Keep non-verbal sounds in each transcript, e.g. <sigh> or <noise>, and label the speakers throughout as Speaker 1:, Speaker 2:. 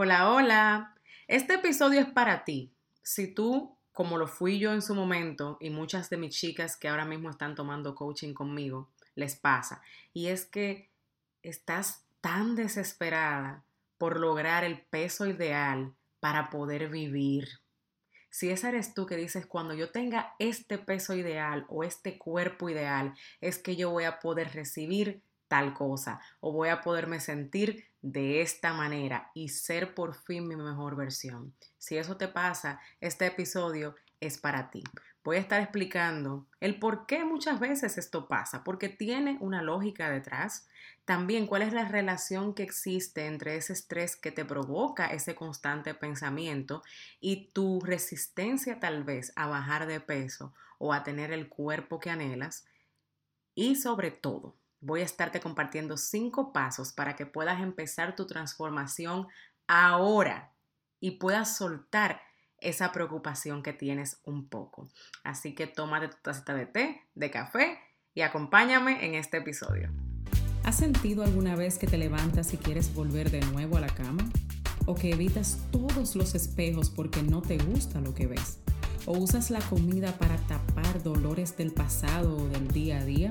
Speaker 1: Hola, hola. Este episodio es para ti. Si tú, como lo fui yo en su momento, y muchas de mis chicas que ahora mismo están tomando coaching conmigo, les pasa. Y es que estás tan desesperada por lograr el peso ideal para poder vivir. Si esa eres tú que dices, cuando yo tenga este peso ideal o este cuerpo ideal, es que yo voy a poder recibir tal cosa o voy a poderme sentir de esta manera y ser por fin mi mejor versión. Si eso te pasa, este episodio es para ti. Voy a estar explicando el por qué muchas veces esto pasa, porque tiene una lógica detrás. También cuál es la relación que existe entre ese estrés que te provoca ese constante pensamiento y tu resistencia tal vez a bajar de peso o a tener el cuerpo que anhelas. Y sobre todo, voy a estarte compartiendo cinco pasos para que puedas empezar tu transformación ahora y puedas soltar esa preocupación que tienes un poco. Así que tómate tu tacita de té, de café y acompáñame en este episodio.
Speaker 2: ¿Has sentido alguna vez que te levantas y quieres volver de nuevo a la cama? ¿O que evitas todos los espejos porque no te gusta lo que ves? ¿O usas la comida para tapar dolores del pasado o del día a día?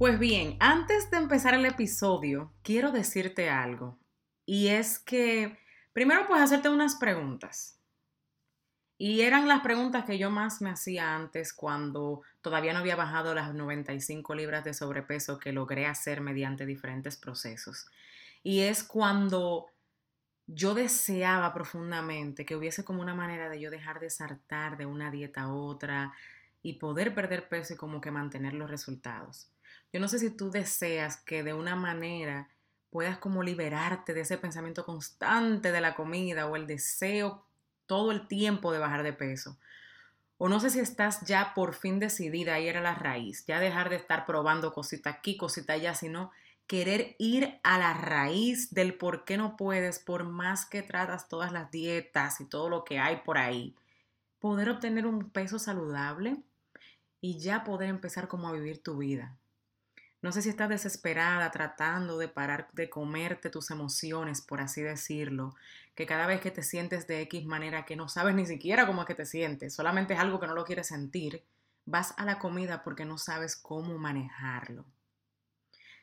Speaker 1: Pues bien, antes de empezar el episodio, quiero decirte algo. Y es que primero puedes hacerte unas preguntas. Y eran las preguntas que yo más me hacía antes cuando todavía no había bajado las 95 libras de sobrepeso que logré hacer mediante diferentes procesos. Y es cuando yo deseaba profundamente que hubiese como una manera de yo dejar de saltar de una dieta a otra y poder perder peso y como que mantener los resultados. Yo no sé si tú deseas que de una manera puedas como liberarte de ese pensamiento constante de la comida o el deseo todo el tiempo de bajar de peso. O no sé si estás ya por fin decidida a ir a la raíz, ya dejar de estar probando cosita aquí, cosita allá, sino querer ir a la raíz del por qué no puedes, por más que tratas todas las dietas y todo lo que hay por ahí. Poder obtener un peso saludable y ya poder empezar como a vivir tu vida. No sé si estás desesperada tratando de parar de comerte tus emociones, por así decirlo, que cada vez que te sientes de X manera que no sabes ni siquiera cómo es que te sientes, solamente es algo que no lo quieres sentir, vas a la comida porque no sabes cómo manejarlo.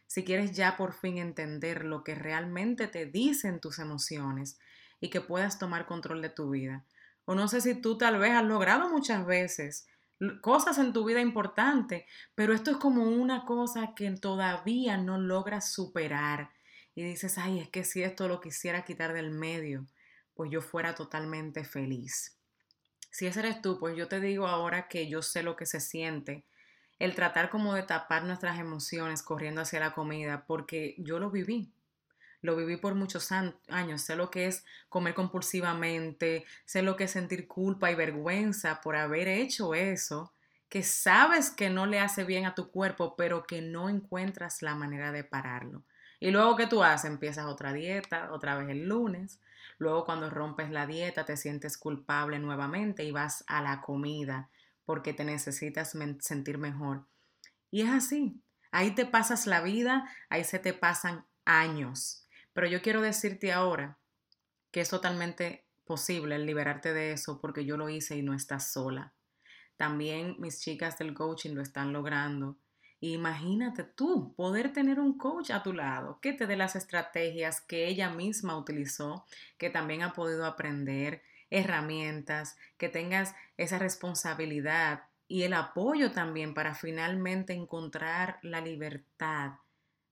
Speaker 1: Si quieres ya por fin entender lo que realmente te dicen tus emociones y que puedas tomar control de tu vida. O no sé si tú tal vez has logrado muchas veces cosas en tu vida importantes, pero esto es como una cosa que todavía no logras superar y dices, ay, es que si esto lo quisiera quitar del medio, pues yo fuera totalmente feliz. Si ese eres tú, pues yo te digo ahora que yo sé lo que se siente el tratar como de tapar nuestras emociones corriendo hacia la comida, porque yo lo viví lo viví por muchos años, sé lo que es comer compulsivamente, sé lo que es sentir culpa y vergüenza por haber hecho eso, que sabes que no le hace bien a tu cuerpo, pero que no encuentras la manera de pararlo. Y luego que tú haces, empiezas otra dieta, otra vez el lunes. Luego cuando rompes la dieta te sientes culpable nuevamente y vas a la comida porque te necesitas sentir mejor. Y es así. Ahí te pasas la vida, ahí se te pasan años. Pero yo quiero decirte ahora que es totalmente posible el liberarte de eso porque yo lo hice y no estás sola. También mis chicas del coaching lo están logrando. Imagínate tú poder tener un coach a tu lado que te dé las estrategias que ella misma utilizó, que también ha podido aprender, herramientas, que tengas esa responsabilidad y el apoyo también para finalmente encontrar la libertad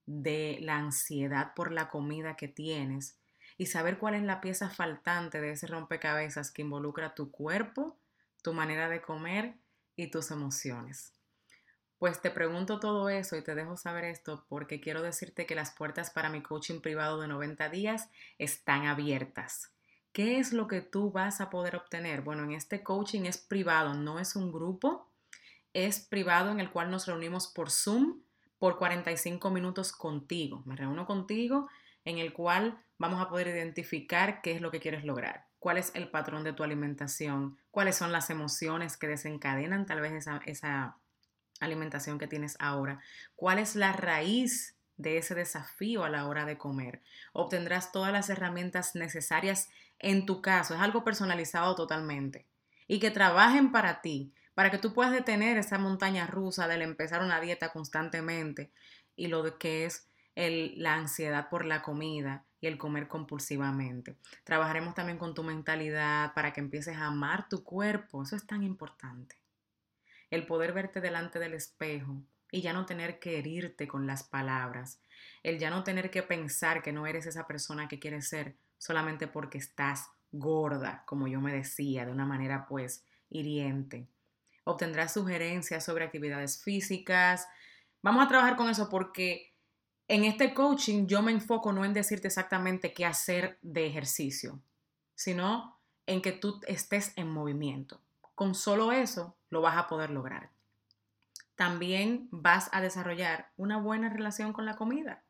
Speaker 1: de la ansiedad por la comida que tienes y saber cuál es la pieza faltante de ese rompecabezas que involucra tu cuerpo, tu manera de comer y tus emociones. Pues te pregunto todo eso y te dejo saber esto porque quiero decirte que las puertas para mi coaching privado de 90 días están abiertas. ¿Qué es lo que tú vas a poder obtener? Bueno, en este coaching es privado, no es un grupo, es privado en el cual nos reunimos por Zoom por 45 minutos contigo. Me reúno contigo en el cual vamos a poder identificar qué es lo que quieres lograr, cuál es el patrón de tu alimentación, cuáles son las emociones que desencadenan tal vez esa, esa alimentación que tienes ahora, cuál es la raíz de ese desafío a la hora de comer. Obtendrás todas las herramientas necesarias en tu caso, es algo personalizado totalmente. Y que trabajen para ti, para que tú puedas detener esa montaña rusa del empezar una dieta constantemente y lo de que es el, la ansiedad por la comida y el comer compulsivamente. Trabajaremos también con tu mentalidad para que empieces a amar tu cuerpo, eso es tan importante. El poder verte delante del espejo y ya no tener que herirte con las palabras, el ya no tener que pensar que no eres esa persona que quieres ser solamente porque estás gorda, como yo me decía, de una manera pues hiriente. Obtendrás sugerencias sobre actividades físicas. Vamos a trabajar con eso porque en este coaching yo me enfoco no en decirte exactamente qué hacer de ejercicio, sino en que tú estés en movimiento. Con solo eso lo vas a poder lograr también vas a desarrollar una buena relación con la comida.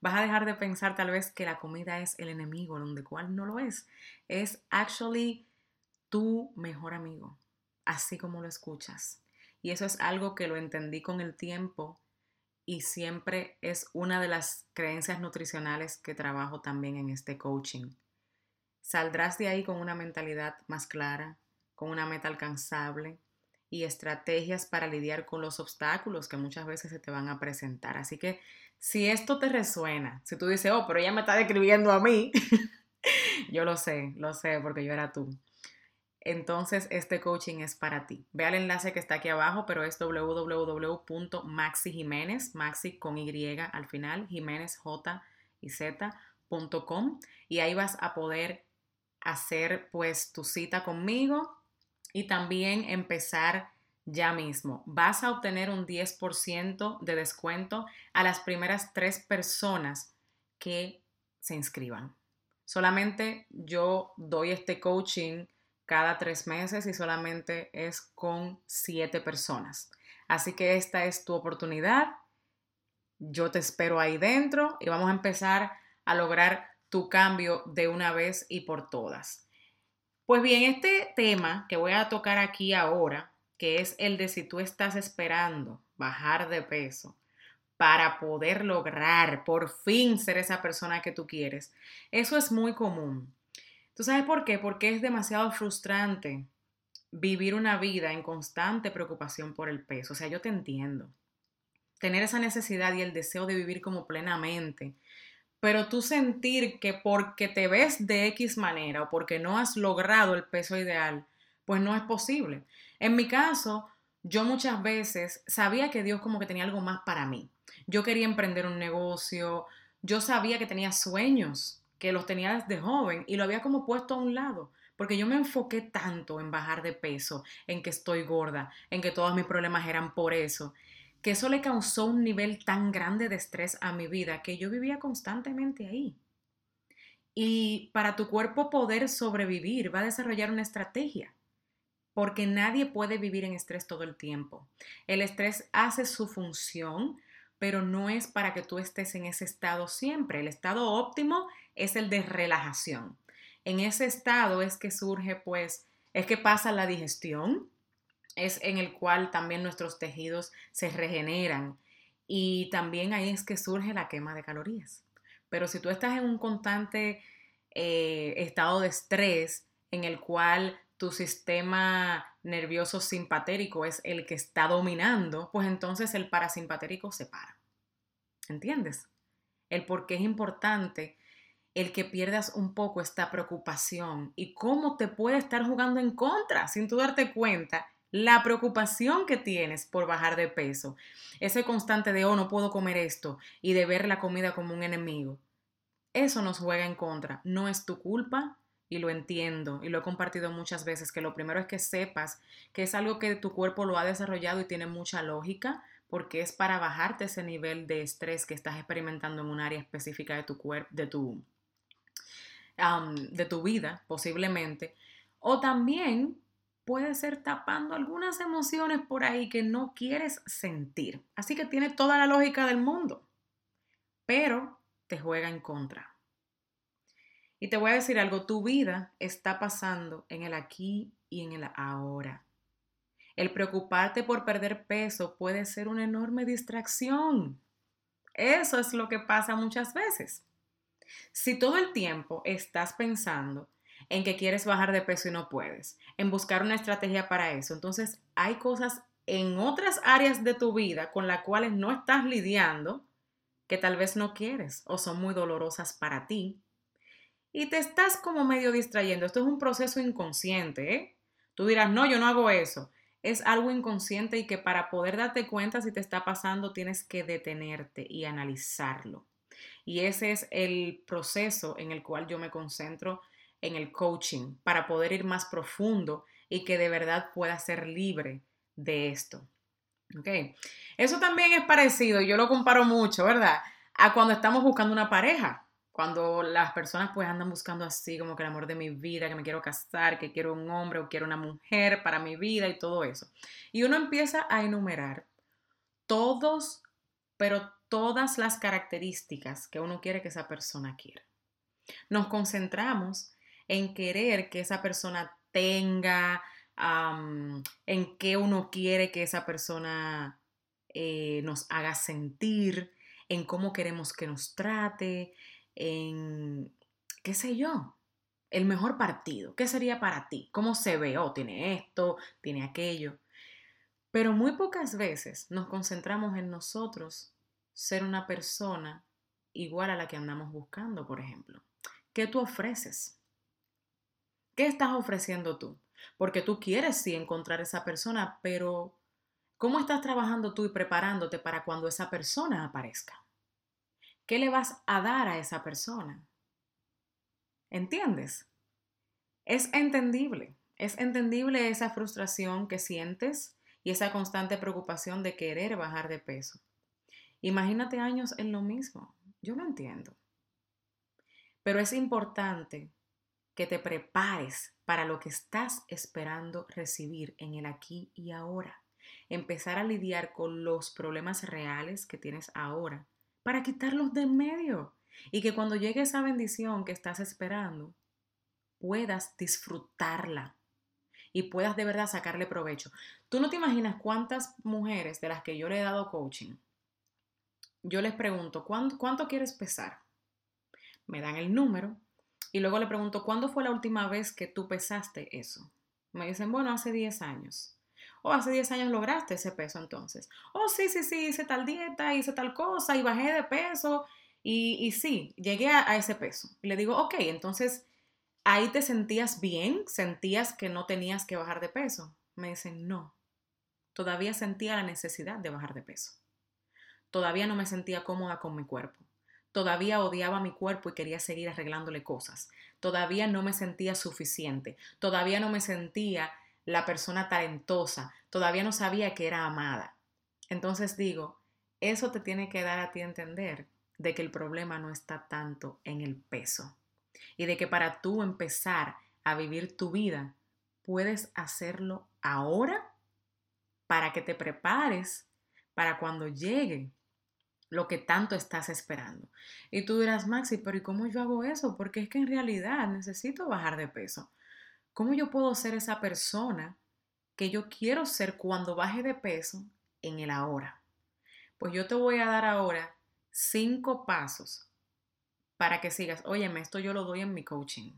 Speaker 1: Vas a dejar de pensar tal vez que la comida es el enemigo, donde cual no lo es. Es actually tu mejor amigo, así como lo escuchas. Y eso es algo que lo entendí con el tiempo y siempre es una de las creencias nutricionales que trabajo también en este coaching. Saldrás de ahí con una mentalidad más clara, con una meta alcanzable, y estrategias para lidiar con los obstáculos que muchas veces se te van a presentar. Así que si esto te resuena, si tú dices, oh, pero ella me está describiendo a mí, <laughs> yo lo sé, lo sé, porque yo era tú. Entonces, este coaching es para ti. Ve al enlace que está aquí abajo, pero es www.maxijiménez, maxi con Y al final, Jiménez J y Z.com y ahí vas a poder hacer pues tu cita conmigo y también empezar ya mismo. Vas a obtener un 10% de descuento a las primeras tres personas que se inscriban. Solamente yo doy este coaching cada tres meses y solamente es con siete personas. Así que esta es tu oportunidad. Yo te espero ahí dentro y vamos a empezar a lograr tu cambio de una vez y por todas. Pues bien, este tema que voy a tocar aquí ahora, que es el de si tú estás esperando bajar de peso para poder lograr por fin ser esa persona que tú quieres, eso es muy común. ¿Tú sabes por qué? Porque es demasiado frustrante vivir una vida en constante preocupación por el peso. O sea, yo te entiendo. Tener esa necesidad y el deseo de vivir como plenamente pero tú sentir que porque te ves de X manera o porque no has logrado el peso ideal, pues no es posible. En mi caso, yo muchas veces sabía que Dios como que tenía algo más para mí. Yo quería emprender un negocio, yo sabía que tenía sueños, que los tenía desde joven y lo había como puesto a un lado, porque yo me enfoqué tanto en bajar de peso, en que estoy gorda, en que todos mis problemas eran por eso, que eso le causó un nivel tan grande de estrés a mi vida que yo vivía constantemente ahí. Y para tu cuerpo poder sobrevivir va a desarrollar una estrategia, porque nadie puede vivir en estrés todo el tiempo. El estrés hace su función, pero no es para que tú estés en ese estado siempre. El estado óptimo es el de relajación. En ese estado es que surge, pues, es que pasa la digestión, es en el cual también nuestros tejidos se regeneran y también ahí es que surge la quema de calorías. Pero si tú estás en un constante eh, estado de estrés en el cual tu sistema nervioso simpatérico es el que está dominando, pues entonces el parasimpatérico se para. ¿Entiendes? El por qué es importante el que pierdas un poco esta preocupación y cómo te puede estar jugando en contra sin tú darte cuenta la preocupación que tienes por bajar de peso, ese constante de, oh, no puedo comer esto y de ver la comida como un enemigo, eso nos juega en contra. No es tu culpa y lo entiendo y lo he compartido muchas veces, que lo primero es que sepas que es algo que tu cuerpo lo ha desarrollado y tiene mucha lógica porque es para bajarte ese nivel de estrés que estás experimentando en un área específica de tu cuerpo, de tu de tu vida, posiblemente. O también puede ser tapando algunas emociones por ahí que no quieres sentir. Así que tiene toda la lógica del mundo, pero te juega en contra. Y te voy a decir algo, tu vida está pasando en el aquí y en el ahora. El preocuparte por perder peso puede ser una enorme distracción. Eso es lo que pasa muchas veces. Si todo el tiempo estás pensando en que quieres bajar de peso y no puedes, en buscar una estrategia para eso, entonces hay cosas en otras áreas de tu vida con las cuales no estás lidiando que tal vez no quieres o son muy dolorosas para ti. Y te estás como medio distrayendo. Esto es un proceso inconsciente, ¿eh? Tú dirás, no, yo no hago eso es algo inconsciente y que para poder darte cuenta si te está pasando tienes que detenerte y analizarlo. Y ese es el proceso en el cual yo me concentro en el coaching para poder ir más profundo y que de verdad pueda ser libre de esto. ¿Ok? Eso también es parecido, yo lo comparo mucho, ¿verdad? A cuando estamos buscando una pareja cuando las personas pues andan buscando así como que el amor de mi vida, que me quiero casar, que quiero un hombre o quiero una mujer para mi vida y todo eso. Y uno empieza a enumerar todos, pero todas las características que uno quiere que esa persona quiera. Nos concentramos en querer que esa persona tenga, en qué uno quiere que esa persona eh, nos haga sentir, en cómo queremos que nos trate, en, qué sé yo, el mejor partido. ¿Qué sería para ti? ¿Cómo se ve? Oh, tiene esto, tiene aquello. Pero muy pocas veces nos concentramos en nosotros ser una persona igual a la que andamos buscando, por ejemplo. ¿Qué tú ofreces? ¿Qué estás ofreciendo tú? Porque tú quieres sí encontrar esa persona, pero ¿cómo estás trabajando tú y preparándote para cuando esa persona aparezca? ¿Qué le vas a dar a esa persona? ¿Entiendes? Es entendible, es entendible esa frustración que sientes y esa constante preocupación de querer bajar de peso. Imagínate años en lo mismo, yo lo entiendo. Pero es importante que te prepares para lo que estás esperando recibir en el aquí y ahora. Empezar a lidiar con los problemas reales que tienes ahora para quitarlos de en medio y que cuando llegue esa bendición que estás esperando, puedas disfrutarla y puedas de verdad sacarle provecho. Tú no te imaginas cuántas mujeres de las que yo le he dado coaching, yo les pregunto, ¿cuánto, cuánto quieres pesar? Me dan el número y luego le pregunto, ¿cuándo fue la última vez que tú pesaste eso? Me dicen, bueno, hace 10 años. O hace 10 años lograste ese peso entonces. Oh, sí, sí, sí, hice tal dieta, hice tal cosa y bajé de peso. Y, sí, llegué a, a ese peso. Y le digo, ok, entonces ahí te sentías bien, sentías que no tenías que bajar de peso. Me dicen, no, todavía sentía la necesidad de bajar de peso. Todavía no me sentía cómoda con mi cuerpo. Todavía odiaba mi cuerpo y quería seguir arreglándole cosas. Todavía no me sentía suficiente. Todavía no me sentía la persona talentosa, todavía no sabía que era amada. Entonces digo, eso te tiene que dar a ti entender de que el problema no está tanto en el peso y de que para tú empezar a vivir tu vida, puedes hacerlo ahora para que te prepares para cuando llegue lo que tanto estás esperando. Y tú dirás, Maxi, pero ¿y cómo yo hago eso? Porque es que en realidad necesito bajar de peso. ¿Cómo yo puedo ser esa persona que yo quiero ser cuando baje de peso en el ahora? Pues yo te voy a dar ahora cinco pasos para que sigas. Óyeme, esto yo lo doy en mi coaching.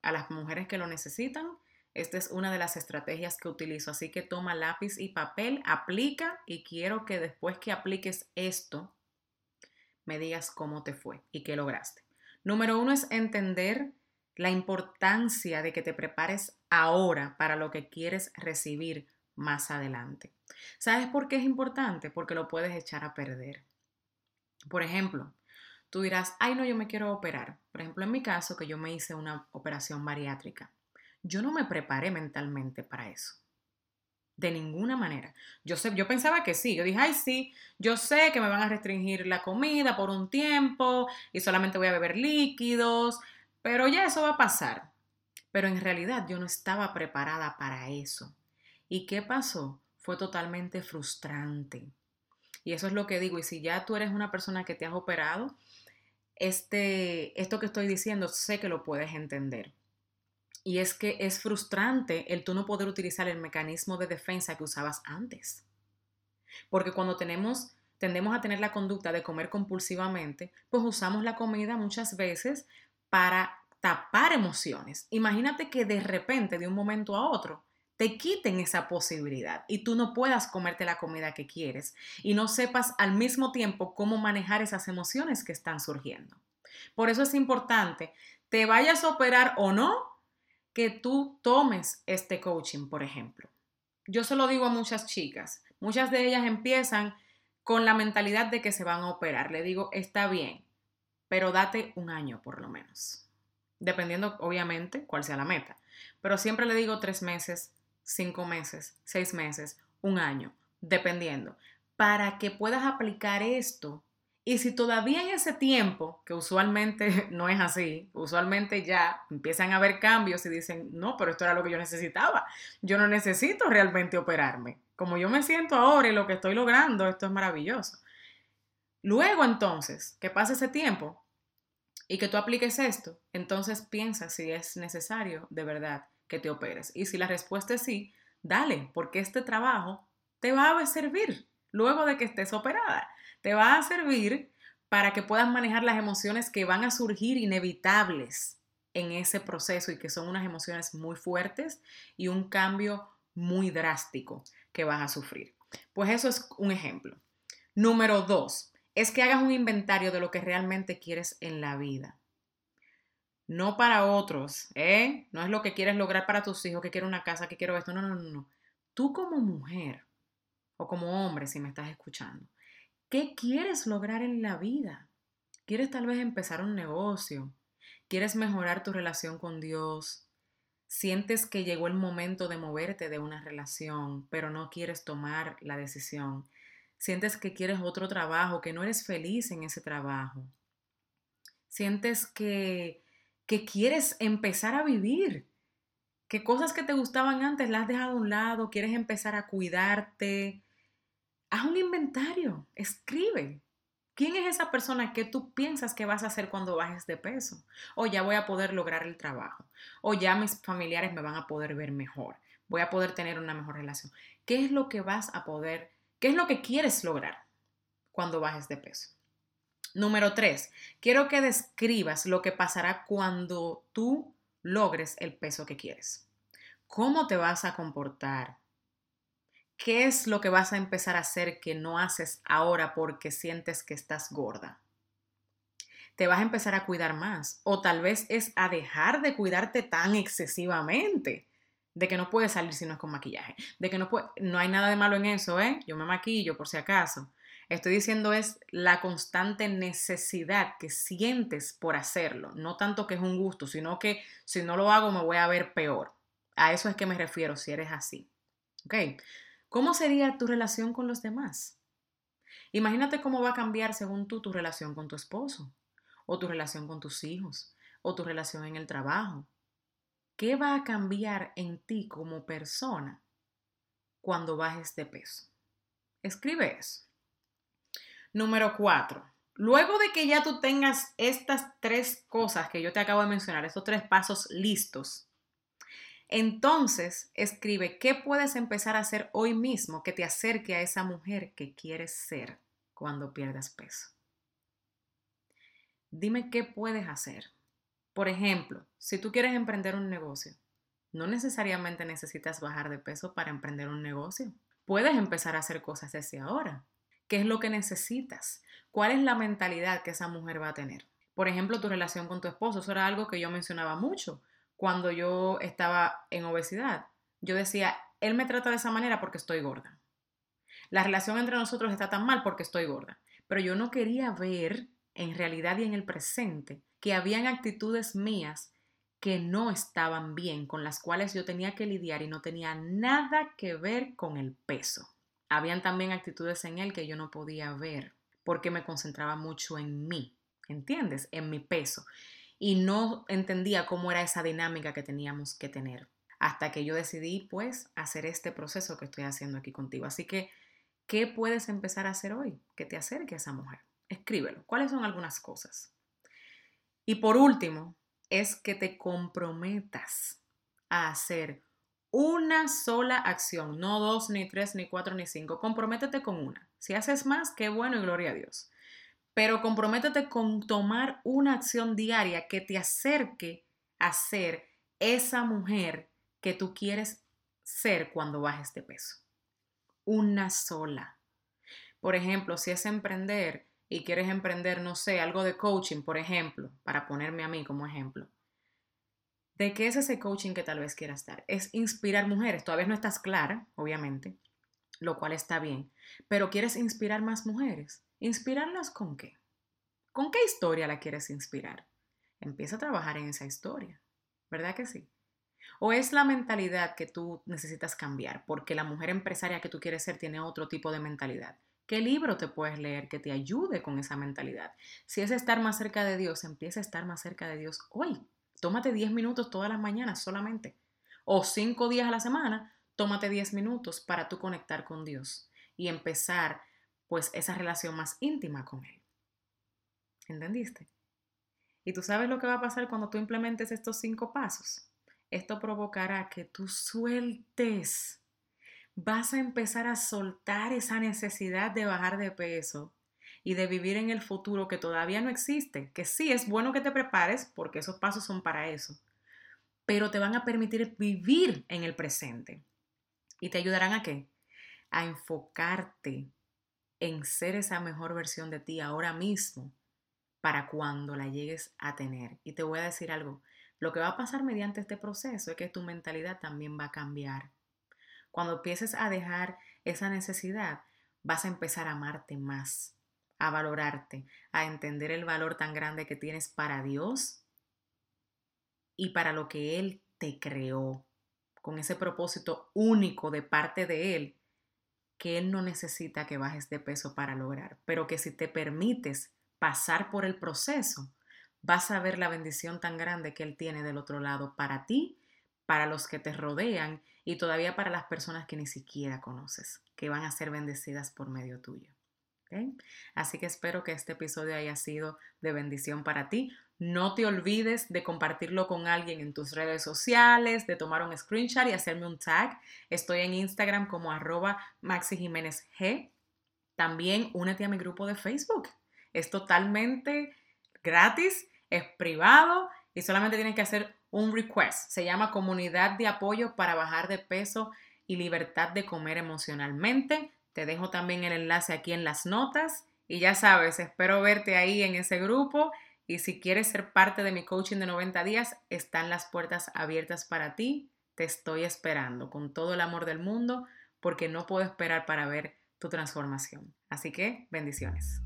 Speaker 1: A las mujeres que lo necesitan, esta es una de las estrategias que utilizo. Así que toma lápiz y papel, aplica y quiero que después que apliques esto, me digas cómo te fue y qué lograste. Número uno es entender la importancia de que te prepares ahora para lo que quieres recibir más adelante. ¿Sabes por qué es importante? Porque lo puedes echar a perder. Por ejemplo, tú dirás, ay no, yo me quiero operar. Por ejemplo, en mi caso, que yo me hice una operación bariátrica, yo no me preparé mentalmente para eso. De ninguna manera. Yo, sé, yo pensaba que sí. Yo dije, ay, sí, yo sé que me van a restringir la comida por un tiempo y solamente voy a beber líquidos pero ya eso va a pasar. Pero en realidad yo no estaba preparada para eso. ¿Y qué pasó? Fue totalmente frustrante. Y eso es lo que digo. Y si ya tú eres una persona que te has operado, este, esto que estoy diciendo sé que lo puedes entender. Y es que es frustrante el tú no poder utilizar el mecanismo de defensa que usabas antes. Porque cuando tenemos, tendemos a tener la conducta de comer compulsivamente, pues usamos la comida muchas veces para tapar emociones. Imagínate que de repente, de un momento a otro, te quiten esa posibilidad y tú no puedas comerte la comida que quieres y no sepas al mismo tiempo cómo manejar esas emociones que están surgiendo. Por eso es importante, te vayas a operar o no, que tú tomes este coaching, por ejemplo. Yo se lo digo a muchas chicas, muchas de ellas empiezan con la mentalidad de que se van a operar. Le digo, está bien, pero date un año por lo menos, dependiendo obviamente cuál sea la meta. Pero siempre le digo tres meses, cinco meses, seis meses, un año, dependiendo, para que puedas aplicar esto. Y si todavía en ese tiempo, que usualmente <laughs> no es así, usualmente ya empiezan a haber cambios y dicen, no, pero esto era lo que yo necesitaba, yo no necesito realmente operarme. Como yo me siento ahora y lo que estoy logrando, esto es maravilloso. Luego entonces, que pase ese tiempo y que tú apliques esto, entonces piensa si es necesario de verdad que te operes. Y si la respuesta es sí, dale, porque este trabajo te va a servir luego de que estés operada. Te va a servir para que puedas manejar las emociones que van a surgir inevitables en ese proceso y que son unas emociones muy fuertes y un cambio muy drástico que vas a sufrir. Pues eso es un ejemplo. Número dos, es que hagas un inventario de lo que realmente quieres en la vida no para otros, ¿eh? No es lo que quieres lograr para tus hijos, que quiero una casa, que quiero esto, no, no, no, no. Tú como mujer o como hombre, si me estás escuchando, ¿qué quieres lograr en la vida? ¿Quieres tal vez empezar un negocio? ¿Quieres mejorar tu relación con Dios? ¿Sientes que llegó el momento de moverte de una relación, pero no quieres tomar la decisión? ¿Sientes que quieres otro trabajo, que no eres feliz en ese trabajo? ¿Sientes que que quieres empezar a vivir, que cosas que te gustaban antes las has dejado a un lado, quieres empezar a cuidarte. Haz un inventario, escribe. ¿Quién es esa persona que tú piensas que vas a hacer cuando bajes de peso? O ya voy a poder lograr el trabajo. O ya mis familiares me van a poder ver mejor. Voy a poder tener una mejor relación. ¿Qué es lo que vas a poder, qué es lo que quieres lograr cuando bajes de peso? Número tres, quiero que describas lo que pasará cuando tú logres el peso que quieres. ¿Cómo te vas a comportar? ¿Qué es lo que vas a empezar a hacer que no haces ahora porque sientes que estás gorda? Te vas a empezar a cuidar más o tal vez es a dejar de cuidarte tan excesivamente de que no puedes salir si no es con maquillaje, de que no puede, no hay nada de malo en eso, ¿eh? Yo me maquillo por si acaso, Estoy diciendo es la constante necesidad que sientes por hacerlo, no tanto que es un gusto, sino que si no lo hago me voy a ver peor. A eso es que me refiero si eres así. ¿Ok? ¿Cómo sería tu relación con los demás? Imagínate cómo va a cambiar según tú tu relación con tu esposo, o tu relación con tus hijos, o tu relación en el trabajo. ¿Qué va a cambiar en ti como persona cuando bajes de peso? Escribe eso. Número cuatro. Luego de que ya tú tengas estas tres cosas que yo te acabo de mencionar, estos tres pasos listos, entonces escribe qué puedes empezar a hacer hoy mismo que te acerque a esa mujer que quieres ser cuando pierdas peso. Dime qué puedes hacer. Por ejemplo, si tú quieres emprender un negocio, no necesariamente necesitas bajar de peso para emprender un negocio. Puedes empezar a hacer cosas desde ahora. ¿Qué es lo que necesitas? ¿Cuál es la mentalidad que esa mujer va a tener? Por ejemplo, tu relación con tu esposo. Eso era algo que yo mencionaba mucho cuando yo estaba en obesidad. Yo decía, él me trata de esa manera porque estoy gorda. La relación entre nosotros está tan mal porque estoy gorda. Pero yo no quería ver en realidad y en el presente que habían actitudes mías que no estaban bien, con las cuales yo tenía que lidiar y no tenía nada que ver con el peso. Habían también actitudes en él que yo no podía ver porque me concentraba mucho en mí, ¿entiendes? En mi peso. y no entendía cómo era esa dinámica que teníamos que tener. Hasta que yo decidí, pues, hacer este proceso que estoy haciendo aquí contigo. Así que, ¿qué puedes empezar a hacer hoy? Que te acerque a esa mujer. Escríbelo. ¿Cuáles son algunas cosas? Y por último, es que te comprometas a hacer una sola acción, no dos, ni tres, ni cuatro, ni cinco. Comprométete con una. Si haces más, qué bueno y gloria a Dios. Pero comprométete con tomar una acción diaria que te acerque a ser esa mujer que tú quieres ser cuando bajes de peso. Una sola. Por ejemplo, si es emprender y quieres emprender, no sé, algo de coaching, por ejemplo, para ponerme a mí como ejemplo. ¿De qué es ese coaching que tal vez quieras dar? Es inspirar mujeres. Todavía no estás clara, obviamente, lo cual está bien. Pero ¿quieres inspirar más mujeres? ¿Inspirarlas con qué? ¿Con qué historia la quieres inspirar? Empieza a trabajar en esa historia. ¿Verdad que sí? ¿O es la mentalidad que tú necesitas cambiar? Porque la mujer empresaria que tú quieres ser tiene otro tipo de mentalidad. ¿Qué libro te puedes leer que te ayude con esa mentalidad? Si es estar más cerca de Dios, empieza a estar más cerca de Dios hoy. Tómate 10 minutos todas las mañanas solamente. O 5 días a la semana, tómate 10 minutos para tú conectar con Dios y empezar pues esa relación más íntima con Él. ¿Entendiste? Y tú sabes lo que va a pasar cuando tú implementes estos cinco pasos. Esto provocará que tú sueltes. Vas a empezar a soltar esa necesidad de bajar de peso y de vivir en el futuro que todavía no existe, que sí es bueno que te prepares porque esos pasos son para eso, pero te van a permitir vivir en el presente y te ayudarán a qué? A enfocarte en ser esa mejor versión de ti ahora mismo para cuando la llegues a tener. Y te voy a decir algo, lo que va a pasar mediante este proceso es que tu mentalidad también va a cambiar. Cuando empieces a dejar esa necesidad, vas a empezar a amarte más a valorarte, a entender el valor tan grande que tienes para Dios y para lo que Él te creó, con ese propósito único de parte de Él, que Él no necesita que bajes de peso para lograr, pero que si te permites pasar por el proceso, vas a ver la bendición tan grande que Él tiene del otro lado para ti, para los que te rodean y todavía para las personas que ni siquiera conoces, que van a ser bendecidas por medio tuyo. Así que espero que este episodio haya sido de bendición para ti. No te olvides de compartirlo con alguien en tus redes sociales, de tomar un screenshot y hacerme un tag. Estoy en Instagram como arroba Maxi Jiménez G. También únete a mi grupo de Facebook. Es totalmente gratis, es privado y solamente tienes que hacer un request. Se llama Comunidad de Apoyo para Bajar de Peso y Libertad de Comer Emocionalmente. Te dejo también el enlace aquí en las notas y ya sabes, espero verte ahí en ese grupo y si quieres ser parte de mi coaching de 90 días, están las puertas abiertas para ti. Te estoy esperando con todo el amor del mundo porque no puedo esperar para ver tu transformación. Así que bendiciones.